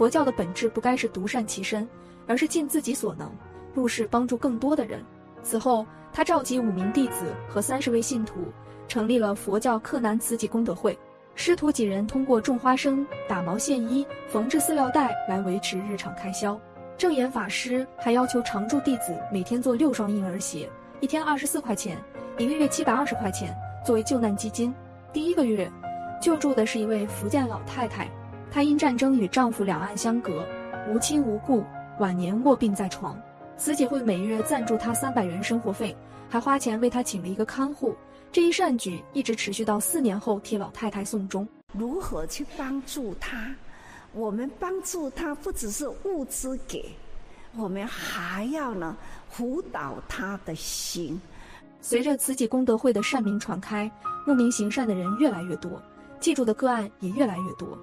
佛教的本质不该是独善其身，而是尽自己所能，入世帮助更多的人。此后，他召集五名弟子和三十位信徒，成立了佛教克难慈济功德会。师徒几人通过种花生、打毛线衣、缝制饲料袋来维持日常开销。正言法师还要求常住弟子每天做六双婴儿鞋，一天二十四块钱，一个月七百二十块钱，作为救难基金。第一个月，救助的是一位福建老太太，她因战争与丈夫两岸相隔，无亲无故，晚年卧病在床。慈济会每月赞助她三百元生活费，还花钱为她请了一个看护。这一善举一直持续到四年后替老太太送终。如何去帮助她？我们帮助她不只是物资给，我们还要呢辅导她的心。随着慈济功德会的善名传开，慕名行善的人越来越多，记住的个案也越来越多。